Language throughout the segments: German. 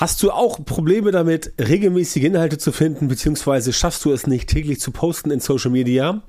Hast du auch Probleme damit, regelmäßige Inhalte zu finden, beziehungsweise schaffst du es nicht täglich zu posten in Social Media?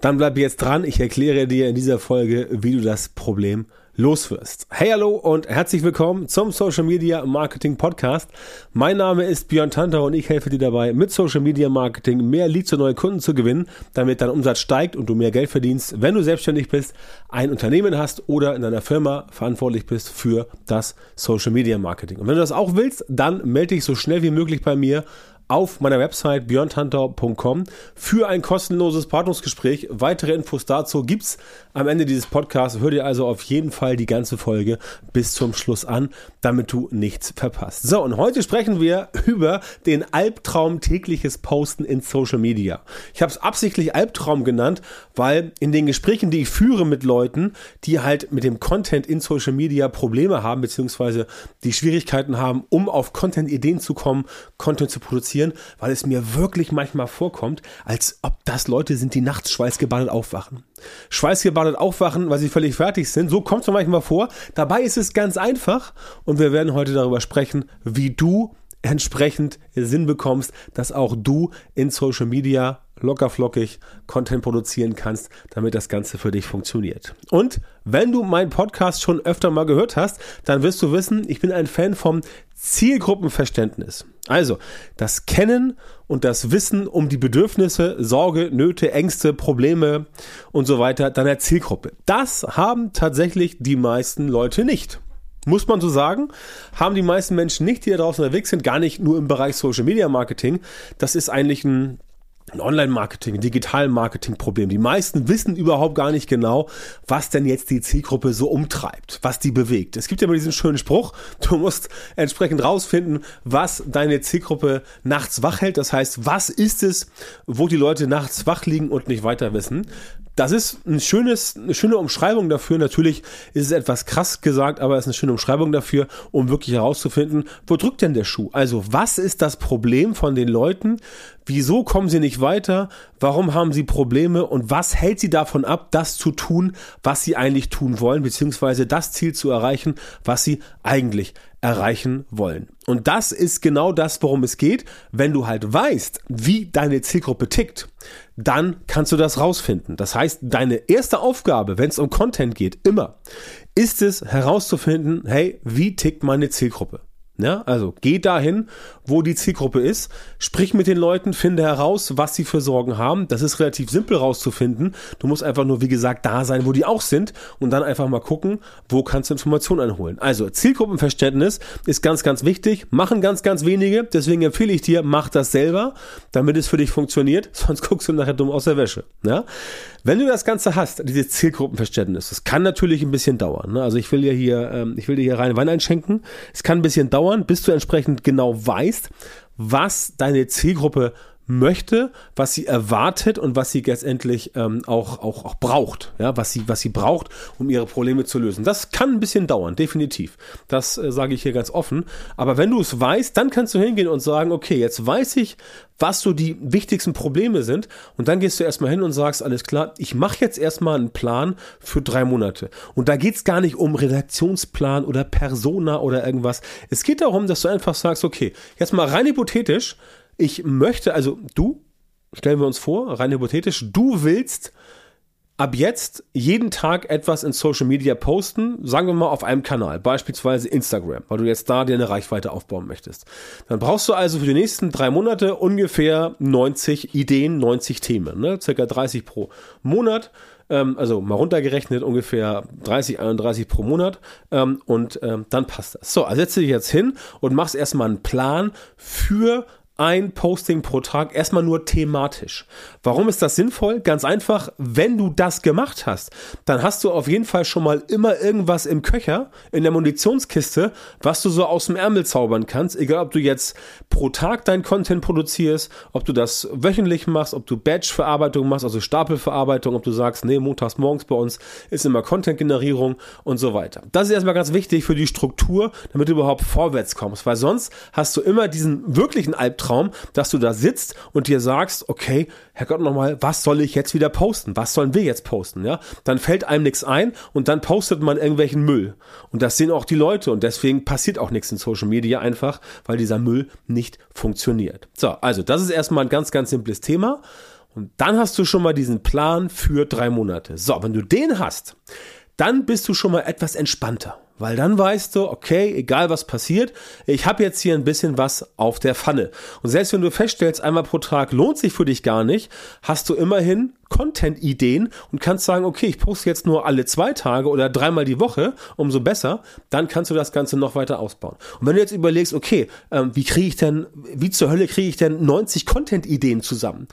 Dann bleib jetzt dran. Ich erkläre dir in dieser Folge, wie du das Problem loswirst. Hey, hallo und herzlich willkommen zum Social Media Marketing Podcast. Mein Name ist Björn Tanter und ich helfe dir dabei, mit Social Media Marketing mehr Leads und neue Kunden zu gewinnen, damit dein Umsatz steigt und du mehr Geld verdienst, wenn du selbstständig bist, ein Unternehmen hast oder in deiner Firma verantwortlich bist für das Social Media Marketing. Und wenn du das auch willst, dann melde dich so schnell wie möglich bei mir auf meiner Website björntantor.com für ein kostenloses Partnerungsgespräch. Weitere Infos dazu gibt's am Ende dieses Podcasts. Hör dir also auf jeden Fall die ganze Folge bis zum Schluss an, damit du nichts verpasst. So, und heute sprechen wir über den Albtraum tägliches Posten in Social Media. Ich habe es absichtlich Albtraum genannt, weil in den Gesprächen, die ich führe mit Leuten, die halt mit dem Content in Social Media Probleme haben, beziehungsweise die Schwierigkeiten haben, um auf Content-Ideen zu kommen, Content zu produzieren, passieren, weil es mir wirklich manchmal vorkommt, als ob das Leute sind, die nachts schweißgebadet aufwachen. Schweißgebadet aufwachen, weil sie völlig fertig sind. So kommt es manchmal vor. Dabei ist es ganz einfach und wir werden heute darüber sprechen, wie du entsprechend Sinn bekommst, dass auch du in Social Media lockerflockig Content produzieren kannst, damit das Ganze für dich funktioniert. Und wenn du meinen Podcast schon öfter mal gehört hast, dann wirst du wissen, ich bin ein Fan vom Zielgruppenverständnis. Also das Kennen und das Wissen um die Bedürfnisse, Sorge, Nöte, Ängste, Probleme und so weiter deiner Zielgruppe. Das haben tatsächlich die meisten Leute nicht. Muss man so sagen, haben die meisten Menschen nicht, die da draußen unterwegs sind, gar nicht nur im Bereich Social Media Marketing. Das ist eigentlich ein Online-Marketing, ein Digital-Marketing-Problem. Die meisten wissen überhaupt gar nicht genau, was denn jetzt die Zielgruppe so umtreibt, was die bewegt. Es gibt ja immer diesen schönen Spruch, du musst entsprechend rausfinden, was deine Zielgruppe nachts wach hält. Das heißt, was ist es, wo die Leute nachts wach liegen und nicht weiter wissen. Das ist ein schönes, eine schöne Umschreibung dafür. Natürlich ist es etwas krass gesagt, aber es ist eine schöne Umschreibung dafür, um wirklich herauszufinden, wo drückt denn der Schuh? Also, was ist das Problem von den Leuten? Wieso kommen sie nicht weiter? Warum haben sie Probleme? Und was hält sie davon ab, das zu tun, was sie eigentlich tun wollen, beziehungsweise das Ziel zu erreichen, was sie eigentlich erreichen wollen. Und das ist genau das, worum es geht. Wenn du halt weißt, wie deine Zielgruppe tickt, dann kannst du das rausfinden. Das heißt, deine erste Aufgabe, wenn es um Content geht, immer, ist es herauszufinden, hey, wie tickt meine Zielgruppe? Ja, also geh dahin, wo die Zielgruppe ist, sprich mit den Leuten, finde heraus, was sie für Sorgen haben. Das ist relativ simpel rauszufinden. Du musst einfach nur, wie gesagt, da sein, wo die auch sind und dann einfach mal gucken, wo kannst du Informationen einholen. Also Zielgruppenverständnis ist ganz, ganz wichtig. Machen ganz, ganz wenige. Deswegen empfehle ich dir, mach das selber, damit es für dich funktioniert. Sonst guckst du nachher dumm aus der Wäsche. Ja? Wenn du das Ganze hast, dieses Zielgruppenverständnis, das kann natürlich ein bisschen dauern. Ne? Also ich will ja hier, ähm, ich will dir hier rein Wein einschenken. Es kann ein bisschen dauern, bis du entsprechend genau weißt, was deine Zielgruppe möchte, was sie erwartet und was sie letztendlich ähm, auch, auch, auch braucht, ja, was sie, was sie braucht, um ihre Probleme zu lösen. Das kann ein bisschen dauern, definitiv. Das äh, sage ich hier ganz offen. Aber wenn du es weißt, dann kannst du hingehen und sagen, okay, jetzt weiß ich, was so die wichtigsten Probleme sind. Und dann gehst du erstmal hin und sagst, alles klar, ich mache jetzt erstmal einen Plan für drei Monate. Und da geht's gar nicht um Redaktionsplan oder Persona oder irgendwas. Es geht darum, dass du einfach sagst, okay, jetzt mal rein hypothetisch, ich möchte, also du, stellen wir uns vor, rein hypothetisch, du willst ab jetzt jeden Tag etwas in Social Media posten, sagen wir mal auf einem Kanal, beispielsweise Instagram, weil du jetzt da dir eine Reichweite aufbauen möchtest. Dann brauchst du also für die nächsten drei Monate ungefähr 90 Ideen, 90 Themen, ne? circa 30 pro Monat. Ähm, also mal runtergerechnet ungefähr 30, 31 pro Monat ähm, und ähm, dann passt das. So, also setze dich jetzt hin und machst erstmal einen Plan für ein Posting pro Tag, erstmal nur thematisch. Warum ist das sinnvoll? Ganz einfach, wenn du das gemacht hast, dann hast du auf jeden Fall schon mal immer irgendwas im Köcher, in der Munitionskiste, was du so aus dem Ärmel zaubern kannst, egal ob du jetzt pro Tag dein Content produzierst, ob du das wöchentlich machst, ob du Batch-Verarbeitung machst, also Stapelverarbeitung, ob du sagst, nee, montags morgens bei uns ist immer Content-Generierung und so weiter. Das ist erstmal ganz wichtig für die Struktur, damit du überhaupt vorwärts kommst, weil sonst hast du immer diesen wirklichen Albtraum Albtraum, dass du da sitzt und dir sagst, okay, Herrgott nochmal, was soll ich jetzt wieder posten? Was sollen wir jetzt posten? Ja, dann fällt einem nichts ein und dann postet man irgendwelchen Müll. Und das sehen auch die Leute und deswegen passiert auch nichts in Social Media einfach, weil dieser Müll nicht funktioniert. So, also das ist erstmal ein ganz, ganz simples Thema. Und dann hast du schon mal diesen Plan für drei Monate. So, wenn du den hast, dann bist du schon mal etwas entspannter. Weil dann weißt du, okay, egal was passiert, ich habe jetzt hier ein bisschen was auf der Pfanne. Und selbst wenn du feststellst, einmal pro Tag lohnt sich für dich gar nicht, hast du immerhin Content-Ideen und kannst sagen, okay, ich poste jetzt nur alle zwei Tage oder dreimal die Woche, umso besser, dann kannst du das Ganze noch weiter ausbauen. Und wenn du jetzt überlegst, okay, ähm, wie kriege ich denn, wie zur Hölle kriege ich denn 90 Content-Ideen zusammen?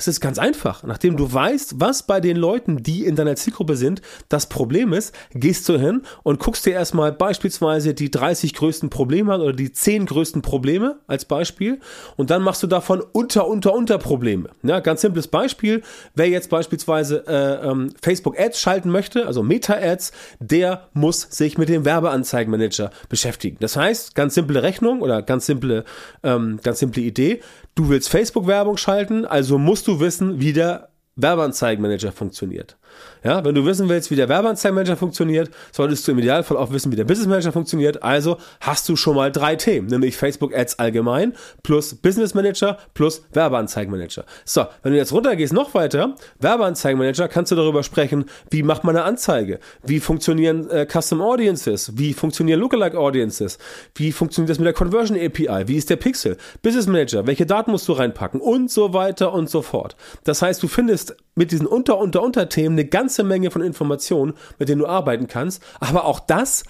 Das ist ganz einfach. Nachdem du weißt, was bei den Leuten, die in deiner Zielgruppe sind, das Problem ist, gehst du hin und guckst dir erstmal beispielsweise die 30 größten Probleme an oder die 10 größten Probleme als Beispiel und dann machst du davon unter, unter, unter Probleme. Ja, ganz simples Beispiel. Wer jetzt beispielsweise äh, ähm, Facebook Ads schalten möchte, also Meta Ads, der muss sich mit dem Werbeanzeigenmanager beschäftigen. Das heißt, ganz simple Rechnung oder ganz simple, ähm, ganz simple Idee. Du willst Facebook-Werbung schalten, also musst du wissen, wie der Werbeanzeigenmanager funktioniert. Ja, wenn du wissen willst, wie der Werbeanzeigenmanager funktioniert, solltest du im Idealfall auch wissen, wie der Business Manager funktioniert. Also hast du schon mal drei Themen, nämlich Facebook Ads allgemein plus Business Manager plus Werbeanzeigenmanager. So, wenn du jetzt runtergehst noch weiter, Werbeanzeigenmanager, kannst du darüber sprechen, wie macht man eine Anzeige? Wie funktionieren äh, Custom Audiences? Wie funktionieren Lookalike Audiences? Wie funktioniert das mit der Conversion API? Wie ist der Pixel? Business Manager, welche Daten musst du reinpacken? Und so weiter und so fort. Das heißt, du findest mit diesen Unter, Unter, Unterthemen eine ganze Menge von Informationen, mit denen du arbeiten kannst. Aber auch das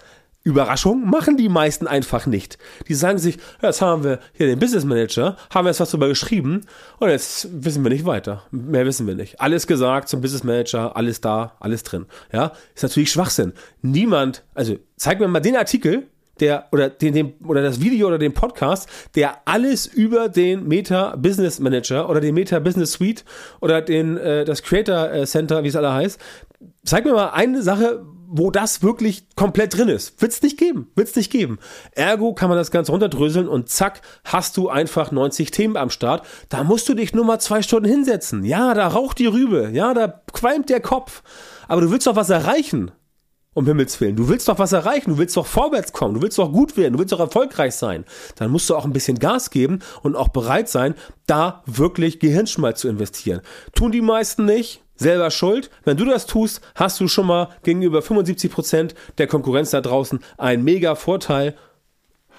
Überraschung machen die meisten einfach nicht. Die sagen sich, jetzt haben wir hier den Business Manager, haben wir jetzt was darüber geschrieben und jetzt wissen wir nicht weiter. Mehr wissen wir nicht. Alles gesagt zum Business Manager, alles da, alles drin. Ja, ist natürlich Schwachsinn. Niemand, also zeig mir mal den Artikel, der oder den, den oder das Video oder den Podcast, der alles über den Meta Business Manager oder den Meta Business Suite oder den äh, das Creator äh, Center, wie es alle heißt, zeig mir mal eine Sache, wo das wirklich komplett drin ist. Wird's nicht geben. Wird's nicht geben. Ergo kann man das Ganze runterdröseln und zack, hast du einfach 90 Themen am Start. Da musst du dich nur mal zwei Stunden hinsetzen. Ja, da raucht die Rübe. Ja, da qualmt der Kopf. Aber du willst doch was erreichen. Um Himmels Willen. Du willst doch was erreichen, du willst doch vorwärts kommen, du willst doch gut werden, du willst doch erfolgreich sein. Dann musst du auch ein bisschen Gas geben und auch bereit sein, da wirklich Gehirnschmalz zu investieren. Tun die meisten nicht, selber schuld. Wenn du das tust, hast du schon mal gegenüber 75 Prozent der Konkurrenz da draußen einen mega Vorteil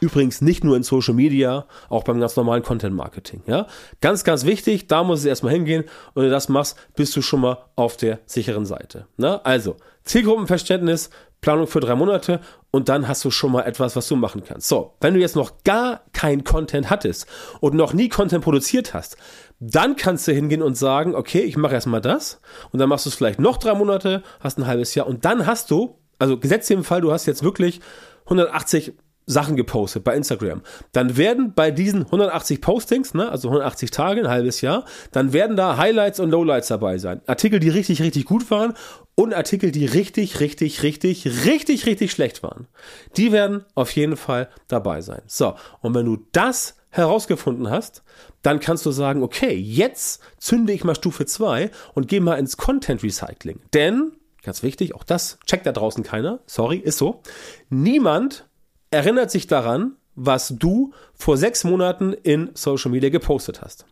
Übrigens nicht nur in Social Media, auch beim ganz normalen Content Marketing. Ja? Ganz, ganz wichtig, da muss es erstmal hingehen. Und wenn du das machst, bist du schon mal auf der sicheren Seite. Na? Also, Zielgruppenverständnis, Planung für drei Monate und dann hast du schon mal etwas, was du machen kannst. So, wenn du jetzt noch gar kein Content hattest und noch nie Content produziert hast, dann kannst du hingehen und sagen, okay, ich mache erstmal das und dann machst du es vielleicht noch drei Monate, hast ein halbes Jahr und dann hast du, also gesetzt im Fall, du hast jetzt wirklich 180 Sachen gepostet bei Instagram, dann werden bei diesen 180 Postings, ne, also 180 Tage, ein halbes Jahr, dann werden da Highlights und Lowlights dabei sein. Artikel, die richtig, richtig gut waren und Artikel, die richtig, richtig, richtig, richtig, richtig schlecht waren. Die werden auf jeden Fall dabei sein. So, und wenn du das herausgefunden hast, dann kannst du sagen, okay, jetzt zünde ich mal Stufe 2 und gehe mal ins Content Recycling. Denn, ganz wichtig, auch das checkt da draußen keiner, sorry, ist so, niemand erinnert sich daran, was du vor sechs Monaten in Social Media gepostet hast.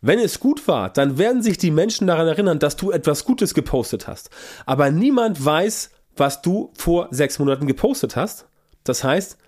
Wenn es gut war, dann werden sich die Menschen daran erinnern, dass du etwas Gutes gepostet hast. Aber niemand weiß, was du vor sechs Monaten gepostet hast. Das heißt,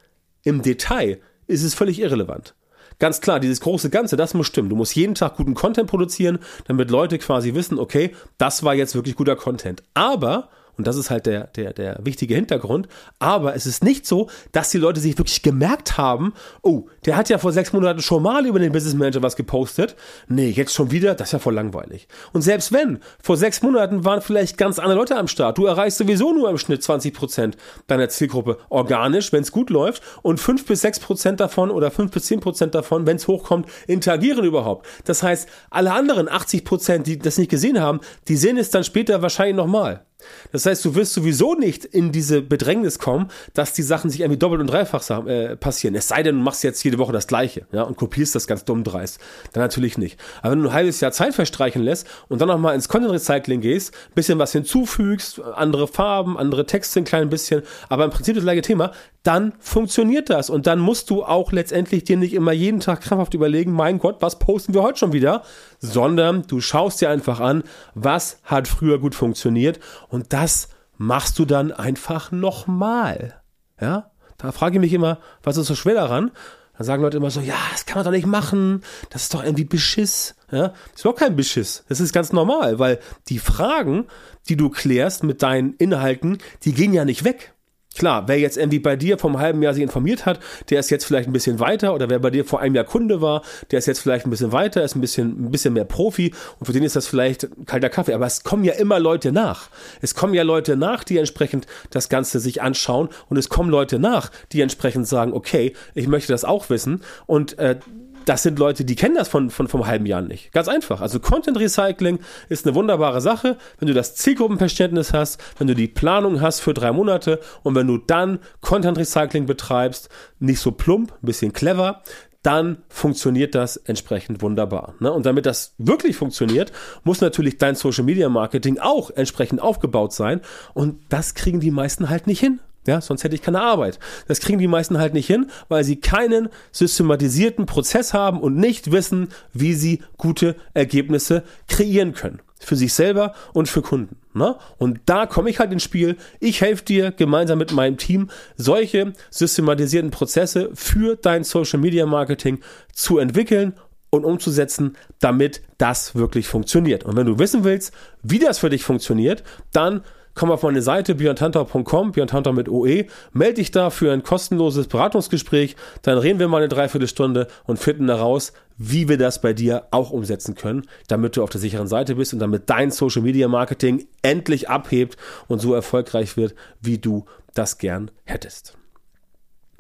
im Detail ist es völlig irrelevant. Ganz klar, dieses große Ganze, das muss stimmen. Du musst jeden Tag guten Content produzieren, damit Leute quasi wissen, okay, das war jetzt wirklich guter Content. Aber und das ist halt der, der, der wichtige Hintergrund. Aber es ist nicht so, dass die Leute sich wirklich gemerkt haben, oh, der hat ja vor sechs Monaten schon mal über den Business Manager was gepostet. Nee, jetzt schon wieder, das ist ja voll langweilig. Und selbst wenn, vor sechs Monaten waren vielleicht ganz andere Leute am Start. Du erreichst sowieso nur im Schnitt 20 Prozent deiner Zielgruppe organisch, wenn es gut läuft. Und fünf bis sechs Prozent davon oder fünf bis zehn Prozent davon, wenn es hochkommt, interagieren überhaupt. Das heißt, alle anderen 80 Prozent, die das nicht gesehen haben, die sehen es dann später wahrscheinlich nochmal. Das heißt, du wirst sowieso nicht in diese Bedrängnis kommen, dass die Sachen sich irgendwie doppelt und dreifach äh, passieren. Es sei denn, du machst jetzt jede Woche das Gleiche, ja, und kopierst das ganz dumm dreist. Dann natürlich nicht. Aber wenn du ein halbes Jahr Zeit verstreichen lässt und dann nochmal ins Content Recycling gehst, bisschen was hinzufügst, andere Farben, andere Texte ein klein bisschen, aber im Prinzip das gleiche Thema, dann funktioniert das. Und dann musst du auch letztendlich dir nicht immer jeden Tag krampfhaft überlegen, mein Gott, was posten wir heute schon wieder? Sondern du schaust dir einfach an, was hat früher gut funktioniert und das machst du dann einfach nochmal. Ja? Da frage ich mich immer, was ist so schwer daran? Dann sagen Leute immer so, ja, das kann man doch nicht machen, das ist doch irgendwie Beschiss. Ja? Das ist überhaupt kein Beschiss. Das ist ganz normal, weil die Fragen, die du klärst mit deinen Inhalten, die gehen ja nicht weg. Klar, wer jetzt irgendwie bei dir vom halben Jahr sich informiert hat, der ist jetzt vielleicht ein bisschen weiter oder wer bei dir vor einem Jahr Kunde war, der ist jetzt vielleicht ein bisschen weiter, ist ein bisschen, ein bisschen mehr Profi und für den ist das vielleicht kalter Kaffee. Aber es kommen ja immer Leute nach. Es kommen ja Leute nach, die entsprechend das Ganze sich anschauen und es kommen Leute nach, die entsprechend sagen, okay, ich möchte das auch wissen und äh, das sind Leute, die kennen das von, von vom halben Jahr nicht. Ganz einfach. Also Content Recycling ist eine wunderbare Sache, wenn du das Zielgruppenverständnis hast, wenn du die Planung hast für drei Monate und wenn du dann Content Recycling betreibst, nicht so plump, ein bisschen clever, dann funktioniert das entsprechend wunderbar. Ne? Und damit das wirklich funktioniert, muss natürlich dein Social Media Marketing auch entsprechend aufgebaut sein. Und das kriegen die meisten halt nicht hin. Ja, sonst hätte ich keine Arbeit. Das kriegen die meisten halt nicht hin, weil sie keinen systematisierten Prozess haben und nicht wissen, wie sie gute Ergebnisse kreieren können. Für sich selber und für Kunden. Ne? Und da komme ich halt ins Spiel. Ich helfe dir gemeinsam mit meinem Team, solche systematisierten Prozesse für dein Social Media Marketing zu entwickeln und umzusetzen, damit das wirklich funktioniert. Und wenn du wissen willst, wie das für dich funktioniert, dann komm auf meine Seite björntantor.com, björntantor mit OE, melde dich da für ein kostenloses Beratungsgespräch, dann reden wir mal eine Dreiviertelstunde und finden heraus, wie wir das bei dir auch umsetzen können, damit du auf der sicheren Seite bist und damit dein Social Media Marketing endlich abhebt und so erfolgreich wird, wie du das gern hättest.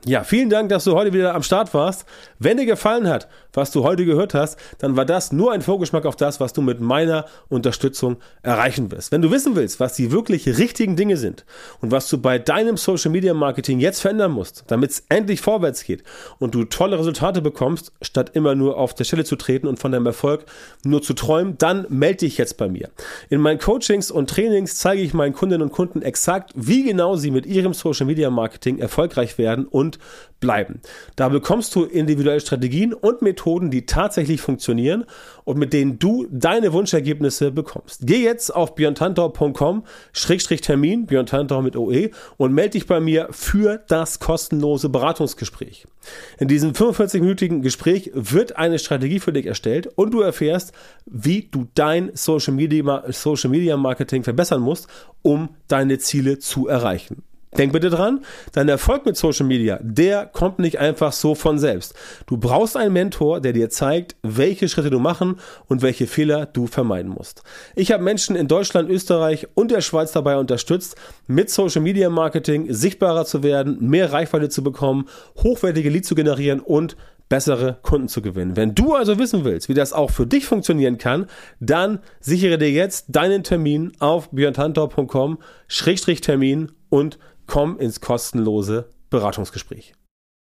Ja, vielen Dank, dass du heute wieder am Start warst. Wenn dir gefallen hat, was du heute gehört hast, dann war das nur ein Vorgeschmack auf das, was du mit meiner Unterstützung erreichen wirst. Wenn du wissen willst, was die wirklich richtigen Dinge sind und was du bei deinem Social Media Marketing jetzt verändern musst, damit es endlich vorwärts geht und du tolle Resultate bekommst, statt immer nur auf der Stelle zu treten und von deinem Erfolg nur zu träumen, dann melde dich jetzt bei mir. In meinen Coachings und Trainings zeige ich meinen Kundinnen und Kunden exakt, wie genau sie mit ihrem Social Media Marketing erfolgreich werden und bleiben. Da bekommst du individuelle Strategien und Methoden, die tatsächlich funktionieren und mit denen du deine Wunschergebnisse bekommst. Geh jetzt auf björntantor.com Termin, Björn mit OE und melde dich bei mir für das kostenlose Beratungsgespräch. In diesem 45-minütigen Gespräch wird eine Strategie für dich erstellt und du erfährst, wie du dein Social Media, Social Media Marketing verbessern musst, um deine Ziele zu erreichen. Denk bitte dran, dein Erfolg mit Social Media, der kommt nicht einfach so von selbst. Du brauchst einen Mentor, der dir zeigt, welche Schritte du machen und welche Fehler du vermeiden musst. Ich habe Menschen in Deutschland, Österreich und der Schweiz dabei unterstützt, mit Social Media Marketing sichtbarer zu werden, mehr Reichweite zu bekommen, hochwertige Leads zu generieren und bessere Kunden zu gewinnen. Wenn du also wissen willst, wie das auch für dich funktionieren kann, dann sichere dir jetzt deinen Termin auf björntantor.com-termin und komm ins kostenlose Beratungsgespräch.